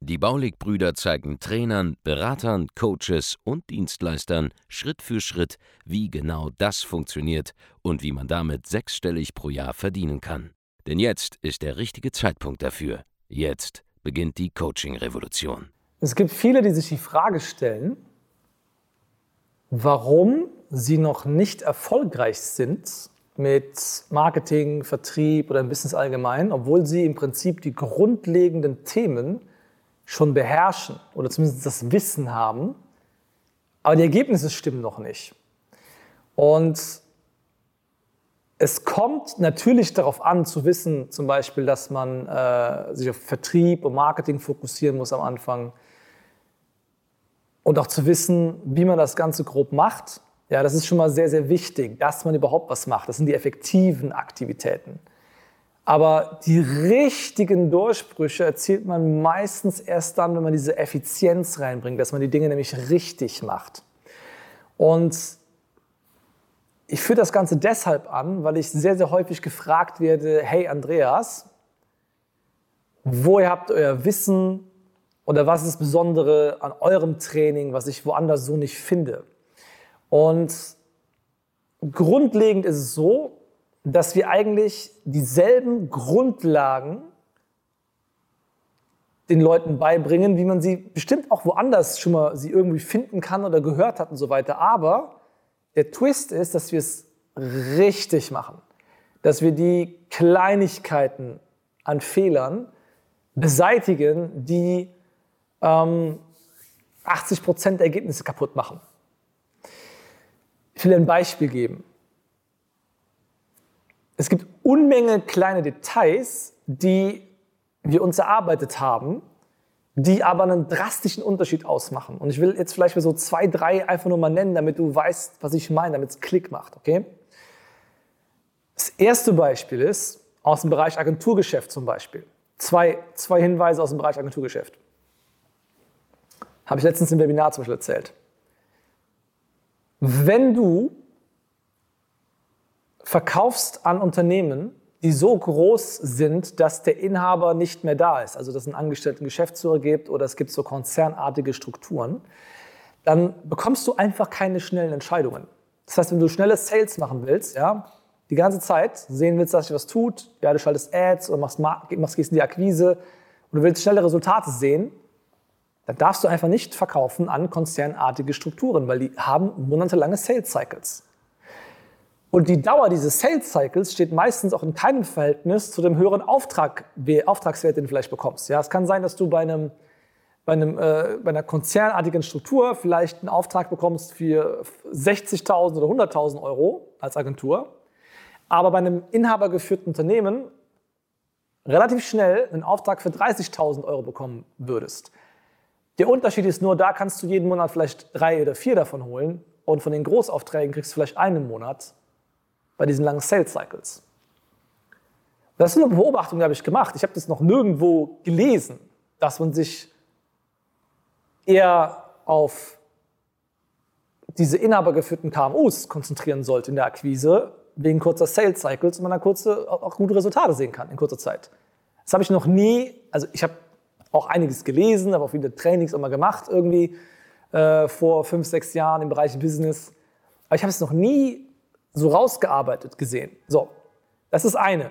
Die Baulig-Brüder zeigen Trainern, Beratern, Coaches und Dienstleistern Schritt für Schritt, wie genau das funktioniert und wie man damit sechsstellig pro Jahr verdienen kann. Denn jetzt ist der richtige Zeitpunkt dafür. Jetzt beginnt die Coaching-Revolution. Es gibt viele, die sich die Frage stellen, warum sie noch nicht erfolgreich sind mit Marketing, Vertrieb oder im Business allgemein, obwohl sie im Prinzip die grundlegenden Themen schon beherrschen oder zumindest das Wissen haben, aber die Ergebnisse stimmen noch nicht. Und es kommt natürlich darauf an, zu wissen, zum Beispiel, dass man äh, sich auf Vertrieb und Marketing fokussieren muss am Anfang und auch zu wissen, wie man das Ganze grob macht. Ja, das ist schon mal sehr, sehr wichtig, dass man überhaupt was macht. Das sind die effektiven Aktivitäten. Aber die richtigen Durchbrüche erzielt man meistens erst dann, wenn man diese Effizienz reinbringt, dass man die Dinge nämlich richtig macht. Und ich führe das Ganze deshalb an, weil ich sehr, sehr häufig gefragt werde, hey Andreas, woher habt ihr euer Wissen oder was ist das Besondere an eurem Training, was ich woanders so nicht finde? Und grundlegend ist es so, dass wir eigentlich dieselben Grundlagen den Leuten beibringen, wie man sie bestimmt auch woanders schon mal sie irgendwie finden kann oder gehört hat und so weiter. Aber der Twist ist, dass wir es richtig machen, dass wir die Kleinigkeiten an Fehlern beseitigen, die ähm, 80 Prozent der Ergebnisse kaputt machen. Ich will ein Beispiel geben. Es gibt Unmenge kleine Details, die wir uns erarbeitet haben, die aber einen drastischen Unterschied ausmachen. Und ich will jetzt vielleicht so zwei, drei einfach nur mal nennen, damit du weißt, was ich meine, damit es Klick macht, okay? Das erste Beispiel ist aus dem Bereich Agenturgeschäft zum Beispiel. Zwei, zwei Hinweise aus dem Bereich Agenturgeschäft. Habe ich letztens im Webinar zum Beispiel erzählt. Wenn du verkaufst an Unternehmen, die so groß sind, dass der Inhaber nicht mehr da ist, also dass es einen angestellten Geschäftsführer gibt oder es gibt so konzernartige Strukturen, dann bekommst du einfach keine schnellen Entscheidungen. Das heißt, wenn du schnelle Sales machen willst, ja, die ganze Zeit sehen willst, dass sich was tut, ja, du schaltest Ads oder machst, machst gehst in die Akquise und du willst schnelle Resultate sehen, dann darfst du einfach nicht verkaufen an konzernartige Strukturen, weil die haben monatelange Sales Cycles. Und die Dauer dieses Sales Cycles steht meistens auch in keinem Verhältnis zu dem höheren Auftrag, Auftragswert, den du vielleicht bekommst. Ja, es kann sein, dass du bei, einem, bei, einem, äh, bei einer konzernartigen Struktur vielleicht einen Auftrag bekommst für 60.000 oder 100.000 Euro als Agentur, aber bei einem inhabergeführten Unternehmen relativ schnell einen Auftrag für 30.000 Euro bekommen würdest. Der Unterschied ist nur, da kannst du jeden Monat vielleicht drei oder vier davon holen und von den Großaufträgen kriegst du vielleicht einen Monat bei diesen langen Sales Cycles. Das ist eine Beobachtung, die habe ich gemacht. Ich habe das noch nirgendwo gelesen, dass man sich eher auf diese inhabergeführten KMUs konzentrieren sollte in der Akquise, wegen kurzer Sales Cycles und man dann kurze, auch gute Resultate sehen kann in kurzer Zeit. Das habe ich noch nie, also ich habe auch einiges gelesen, habe auch viele Trainings immer gemacht irgendwie äh, vor fünf, sechs Jahren im Bereich Business. Aber ich habe es noch nie so rausgearbeitet gesehen. So, das ist eine.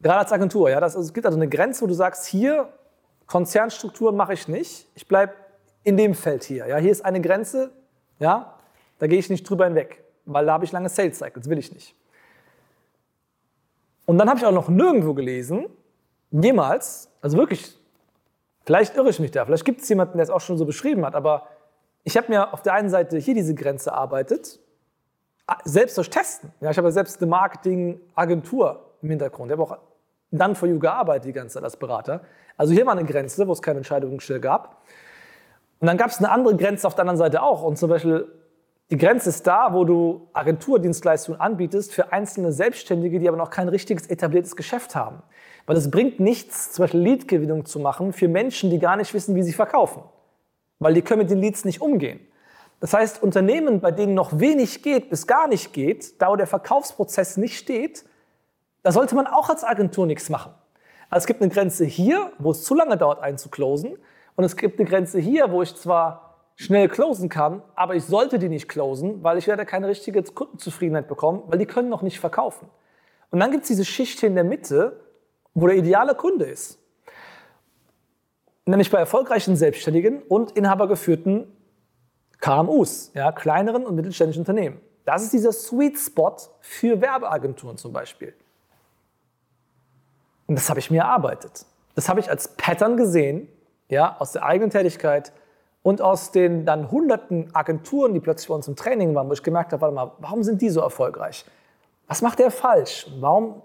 Gerade als Agentur, ja, das, also, es gibt also eine Grenze, wo du sagst, hier Konzernstrukturen mache ich nicht. Ich bleibe in dem Feld hier. Ja, hier ist eine Grenze, ja, da gehe ich nicht drüber hinweg, weil da habe ich lange Sales Cycles, will ich nicht. Und dann habe ich auch noch nirgendwo gelesen, jemals, also wirklich, vielleicht irre ich mich da, vielleicht gibt es jemanden, der es auch schon so beschrieben hat, aber ich habe mir auf der einen Seite hier diese Grenze erarbeitet selbst durch Testen. Ja, ich habe selbst eine Marketingagentur im Hintergrund. Ich habe auch dann for You gearbeitet die ganze Zeit als Berater. Also hier war eine Grenze, wo es keine Entscheidungsstelle gab. Und dann gab es eine andere Grenze auf der anderen Seite auch. Und zum Beispiel Die Grenze ist da, wo du Agenturdienstleistungen anbietest für einzelne Selbstständige, die aber noch kein richtiges etabliertes Geschäft haben. Weil es bringt nichts, zum Beispiel Leadgewinnung zu machen für Menschen, die gar nicht wissen, wie sie verkaufen. Weil die können mit den Leads nicht umgehen. Das heißt, Unternehmen, bei denen noch wenig geht, bis gar nicht geht, da wo der Verkaufsprozess nicht steht, da sollte man auch als Agentur nichts machen. Also es gibt eine Grenze hier, wo es zu lange dauert, einzuclosen. Und es gibt eine Grenze hier, wo ich zwar schnell closen kann, aber ich sollte die nicht closen, weil ich werde keine richtige Kundenzufriedenheit bekommen, weil die können noch nicht verkaufen. Und dann gibt es diese Schicht hier in der Mitte, wo der ideale Kunde ist. Nämlich bei erfolgreichen Selbstständigen und inhabergeführten KMUs, ja, kleineren und mittelständischen Unternehmen. Das ist dieser Sweet Spot für Werbeagenturen zum Beispiel. Und das habe ich mir erarbeitet. Das habe ich als Pattern gesehen, ja, aus der eigenen Tätigkeit und aus den dann hunderten Agenturen, die plötzlich bei uns im Training waren, wo ich gemerkt habe, warte mal, warum sind die so erfolgreich? Was macht der falsch? Warum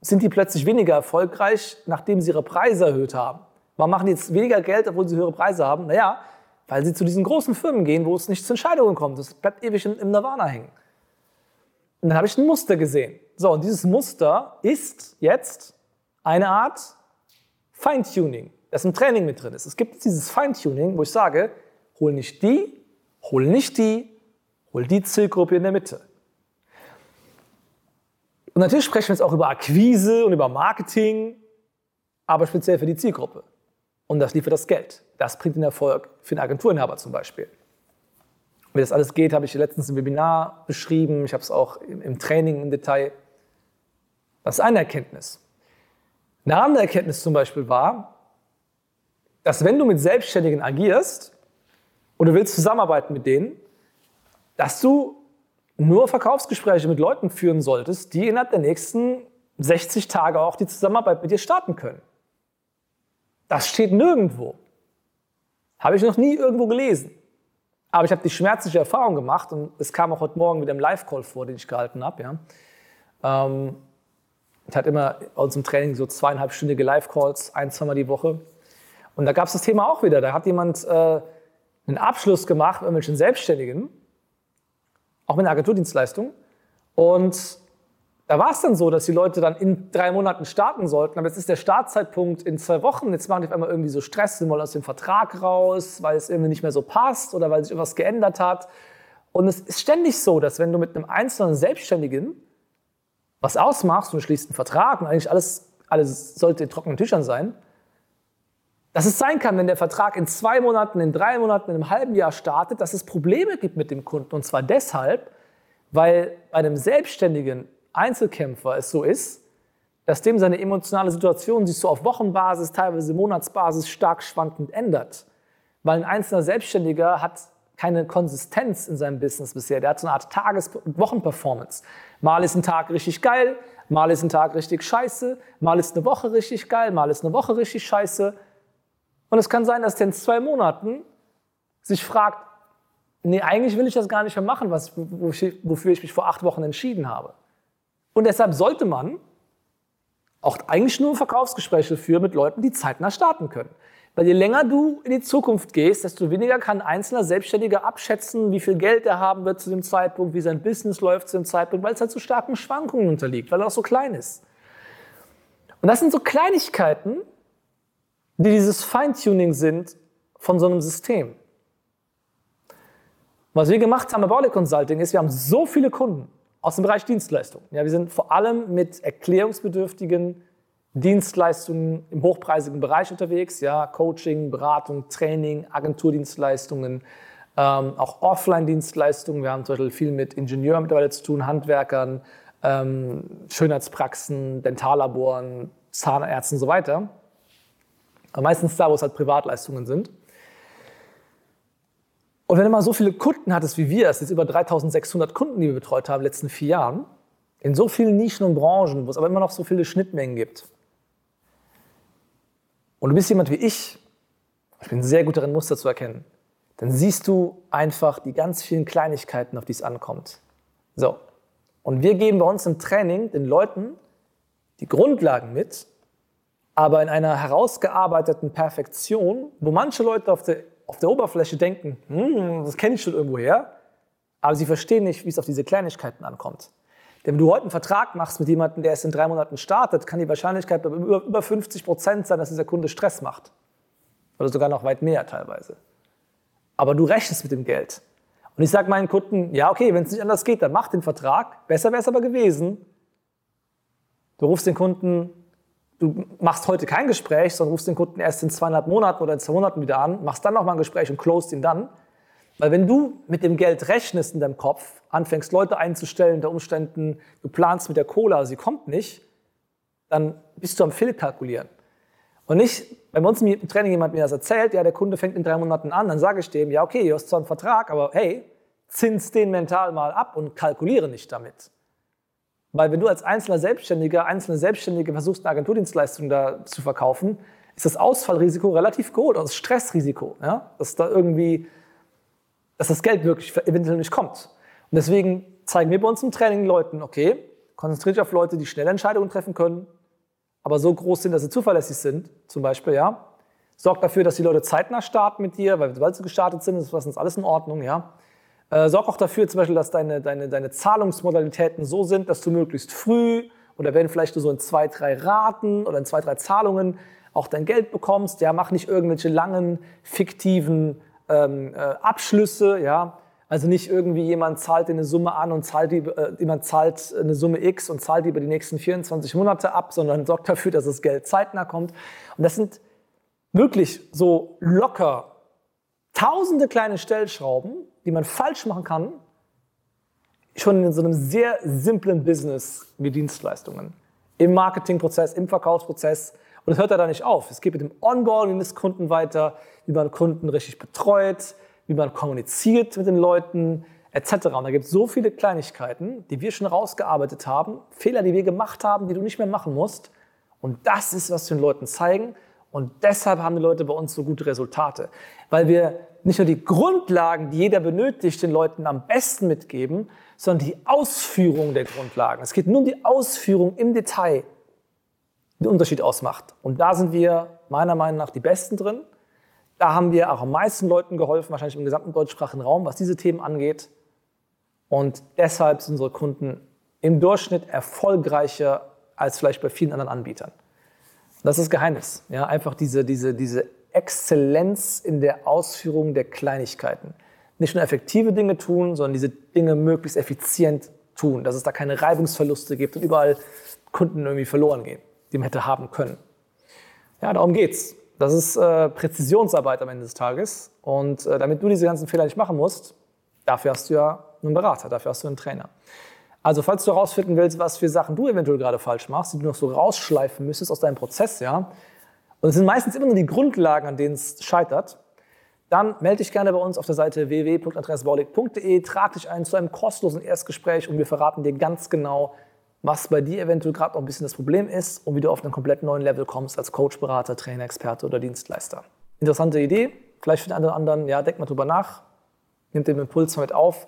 sind die plötzlich weniger erfolgreich, nachdem sie ihre Preise erhöht haben? Warum machen die jetzt weniger Geld, obwohl sie höhere Preise haben? Naja, weil sie zu diesen großen Firmen gehen, wo es nicht zu Entscheidungen kommt. Das bleibt ewig im Nirvana hängen. Und dann habe ich ein Muster gesehen. So, und dieses Muster ist jetzt eine Art Feintuning, das im Training mit drin ist. Es gibt dieses Feintuning, wo ich sage, hol nicht die, hol nicht die, hol die Zielgruppe in der Mitte. Und natürlich sprechen wir jetzt auch über Akquise und über Marketing, aber speziell für die Zielgruppe. Und das liefert das Geld. Das bringt den Erfolg für den Agenturinhaber zum Beispiel. Wie das alles geht, habe ich letztens im Webinar beschrieben. Ich habe es auch im Training im Detail. Das ist eine Erkenntnis. Eine andere Erkenntnis zum Beispiel war, dass wenn du mit Selbstständigen agierst und du willst zusammenarbeiten mit denen, dass du nur Verkaufsgespräche mit Leuten führen solltest, die innerhalb der nächsten 60 Tage auch die Zusammenarbeit mit dir starten können. Das steht nirgendwo. Habe ich noch nie irgendwo gelesen. Aber ich habe die schmerzliche Erfahrung gemacht und es kam auch heute Morgen wieder im Live-Call vor, den ich gehalten habe. Ja. Ähm, ich hatte immer bei uns im Training so zweieinhalbstündige Live-Calls, ein, zweimal die Woche. Und da gab es das Thema auch wieder. Da hat jemand äh, einen Abschluss gemacht mit irgendwelchen Selbstständigen, auch mit einer Agenturdienstleistung. Und da war es dann so, dass die Leute dann in drei Monaten starten sollten. Aber jetzt ist der Startzeitpunkt in zwei Wochen. Jetzt machen die auf einmal irgendwie so Stress, sie wollen aus dem Vertrag raus, weil es irgendwie nicht mehr so passt oder weil sich irgendwas geändert hat. Und es ist ständig so, dass wenn du mit einem einzelnen Selbstständigen was ausmachst und schließt einen Vertrag und eigentlich alles, alles sollte in trockenen Tüchern sein, dass es sein kann, wenn der Vertrag in zwei Monaten, in drei Monaten, in einem halben Jahr startet, dass es Probleme gibt mit dem Kunden. Und zwar deshalb, weil bei einem selbstständigen Einzelkämpfer es so ist, dass dem seine emotionale Situation sich so auf Wochenbasis, teilweise Monatsbasis stark schwankend ändert. Weil ein einzelner Selbstständiger hat keine Konsistenz in seinem Business bisher. Der hat so eine Art Tages- und Wochenperformance. Mal ist ein Tag richtig geil, mal ist ein Tag richtig scheiße, mal ist eine Woche richtig geil, mal ist eine Woche richtig scheiße. Und es kann sein, dass der in zwei Monaten sich fragt, nee, eigentlich will ich das gar nicht mehr machen, was, wofür ich mich vor acht Wochen entschieden habe. Und deshalb sollte man auch eigentlich nur Verkaufsgespräche führen mit Leuten, die zeitnah starten können. Weil je länger du in die Zukunft gehst, desto weniger kann ein einzelner Selbstständiger abschätzen, wie viel Geld er haben wird zu dem Zeitpunkt, wie sein Business läuft zu dem Zeitpunkt, weil es halt so starken Schwankungen unterliegt, weil er auch so klein ist. Und das sind so Kleinigkeiten, die dieses Feintuning sind von so einem System. Was wir gemacht haben bei Baule Consulting ist, wir haben so viele Kunden aus dem Bereich Dienstleistung. Ja, wir sind vor allem mit erklärungsbedürftigen Dienstleistungen im hochpreisigen Bereich unterwegs, ja, Coaching, Beratung, Training, Agenturdienstleistungen, ähm, auch Offline-Dienstleistungen. Wir haben zum Beispiel viel mit Ingenieuren mittlerweile zu tun, Handwerkern, ähm, Schönheitspraxen, Dentallaboren, Zahnärzten und so weiter. Aber meistens da, wo es halt Privatleistungen sind. Und wenn du mal so viele Kunden hattest wie wir, es sind über 3600 Kunden, die wir betreut haben in den letzten vier Jahren, in so vielen Nischen und Branchen, wo es aber immer noch so viele Schnittmengen gibt, und du bist jemand wie ich, ich bin sehr gut darin, Muster zu erkennen, dann siehst du einfach die ganz vielen Kleinigkeiten, auf die es ankommt. So. Und wir geben bei uns im Training den Leuten die Grundlagen mit, aber in einer herausgearbeiteten Perfektion, wo manche Leute auf der, auf der Oberfläche denken, hm, das kenne ich schon irgendwoher, aber sie verstehen nicht, wie es auf diese Kleinigkeiten ankommt. Denn wenn du heute einen Vertrag machst mit jemandem, der erst in drei Monaten startet, kann die Wahrscheinlichkeit über, über 50 Prozent sein, dass dieser Kunde Stress macht. Oder sogar noch weit mehr teilweise. Aber du rechnest mit dem Geld. Und ich sage meinen Kunden, ja, okay, wenn es nicht anders geht, dann mach den Vertrag. Besser wäre es aber gewesen. Du rufst den Kunden, du machst heute kein Gespräch, sondern rufst den Kunden erst in zweieinhalb Monaten oder in zwei Monaten wieder an, machst dann nochmal ein Gespräch und closed ihn dann. Weil wenn du mit dem Geld rechnest in deinem Kopf, anfängst Leute einzustellen, unter Umständen, du planst mit der Cola, sie kommt nicht, dann bist du am Fehlkalkulieren. Und nicht, wenn bei uns im Training jemand mir das erzählt, ja, der Kunde fängt in drei Monaten an, dann sage ich dem, ja, okay, du hast zwar einen Vertrag, aber hey, zins den mental mal ab und kalkuliere nicht damit. Weil wenn du als einzelner Selbstständiger, einzelne Selbstständige versuchst, eine Agenturdienstleistung da zu verkaufen, ist das Ausfallrisiko relativ groß, also das Stressrisiko, ja? dass da irgendwie dass das Geld wirklich eventuell nicht kommt. Und deswegen zeigen wir bei uns im Training Leuten, okay, konzentriere dich auf Leute, die schnelle Entscheidungen treffen können, aber so groß sind, dass sie zuverlässig sind, zum Beispiel, ja. Sorg dafür, dass die Leute zeitnah starten mit dir, weil sobald sie gestartet sind, ist das alles in Ordnung, ja. Äh, sorg auch dafür, zum Beispiel, dass deine, deine, deine Zahlungsmodalitäten so sind, dass du möglichst früh oder wenn vielleicht nur so in zwei, drei Raten oder in zwei, drei Zahlungen auch dein Geld bekommst. Ja, mach nicht irgendwelche langen, fiktiven ähm, äh, Abschlüsse, ja. Also nicht irgendwie jemand zahlt dir eine Summe an und zahlt die, äh, jemand zahlt eine Summe X und zahlt die über die nächsten 24 Monate ab, sondern sorgt dafür, dass das Geld zeitnah kommt. Und das sind wirklich so locker tausende kleine Stellschrauben, die man falsch machen kann, schon in so einem sehr simplen Business wie Dienstleistungen. Im Marketingprozess, im Verkaufsprozess, und es hört da nicht auf. Es geht mit dem Onboarding des Kunden weiter, wie man Kunden richtig betreut, wie man kommuniziert mit den Leuten, etc. Und da gibt es so viele Kleinigkeiten, die wir schon rausgearbeitet haben, Fehler, die wir gemacht haben, die du nicht mehr machen musst. Und das ist, was wir den Leuten zeigen. Und deshalb haben die Leute bei uns so gute Resultate. Weil wir nicht nur die Grundlagen, die jeder benötigt, den Leuten am besten mitgeben, sondern die Ausführung der Grundlagen. Es geht nur um die Ausführung im Detail den Unterschied ausmacht. Und da sind wir meiner Meinung nach die Besten drin. Da haben wir auch am meisten Leuten geholfen, wahrscheinlich im gesamten deutschsprachigen Raum, was diese Themen angeht. Und deshalb sind unsere Kunden im Durchschnitt erfolgreicher als vielleicht bei vielen anderen Anbietern. Das ist das Geheimnis. Ja, einfach diese, diese, diese Exzellenz in der Ausführung der Kleinigkeiten. Nicht nur effektive Dinge tun, sondern diese Dinge möglichst effizient tun, dass es da keine Reibungsverluste gibt und überall Kunden irgendwie verloren gehen die man hätte haben können. Ja, darum geht's. Das ist äh, Präzisionsarbeit am Ende des Tages. Und äh, damit du diese ganzen Fehler nicht machen musst, dafür hast du ja einen Berater, dafür hast du einen Trainer. Also, falls du herausfinden willst, was für Sachen du eventuell gerade falsch machst, die du noch so rausschleifen müsstest aus deinem Prozess, ja, und es sind meistens immer nur die Grundlagen, an denen es scheitert, dann melde dich gerne bei uns auf der Seite www.adressbaulig.de, trag dich ein zu einem kostenlosen Erstgespräch und wir verraten dir ganz genau, was bei dir eventuell gerade noch ein bisschen das Problem ist und wie du auf einen komplett neuen Level kommst als Coach, Berater, Trainer, Experte oder Dienstleister. Interessante Idee, vielleicht für den einen oder anderen, ja, denkt mal drüber nach, nehmt den Impuls mit auf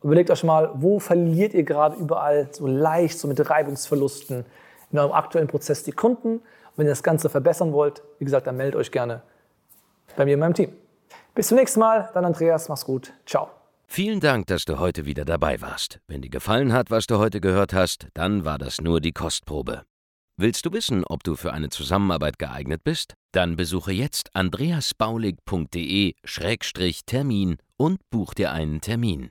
und überlegt euch mal, wo verliert ihr gerade überall so leicht, so mit Reibungsverlusten in eurem aktuellen Prozess die Kunden. Wenn ihr das Ganze verbessern wollt, wie gesagt, dann meldet euch gerne bei mir in meinem Team. Bis zum nächsten Mal, dann Andreas, mach's gut, ciao. Vielen Dank, dass du heute wieder dabei warst. Wenn dir gefallen hat, was du heute gehört hast, dann war das nur die Kostprobe. Willst du wissen, ob du für eine Zusammenarbeit geeignet bist? Dann besuche jetzt andreasbaulig.de-termin und buch dir einen Termin.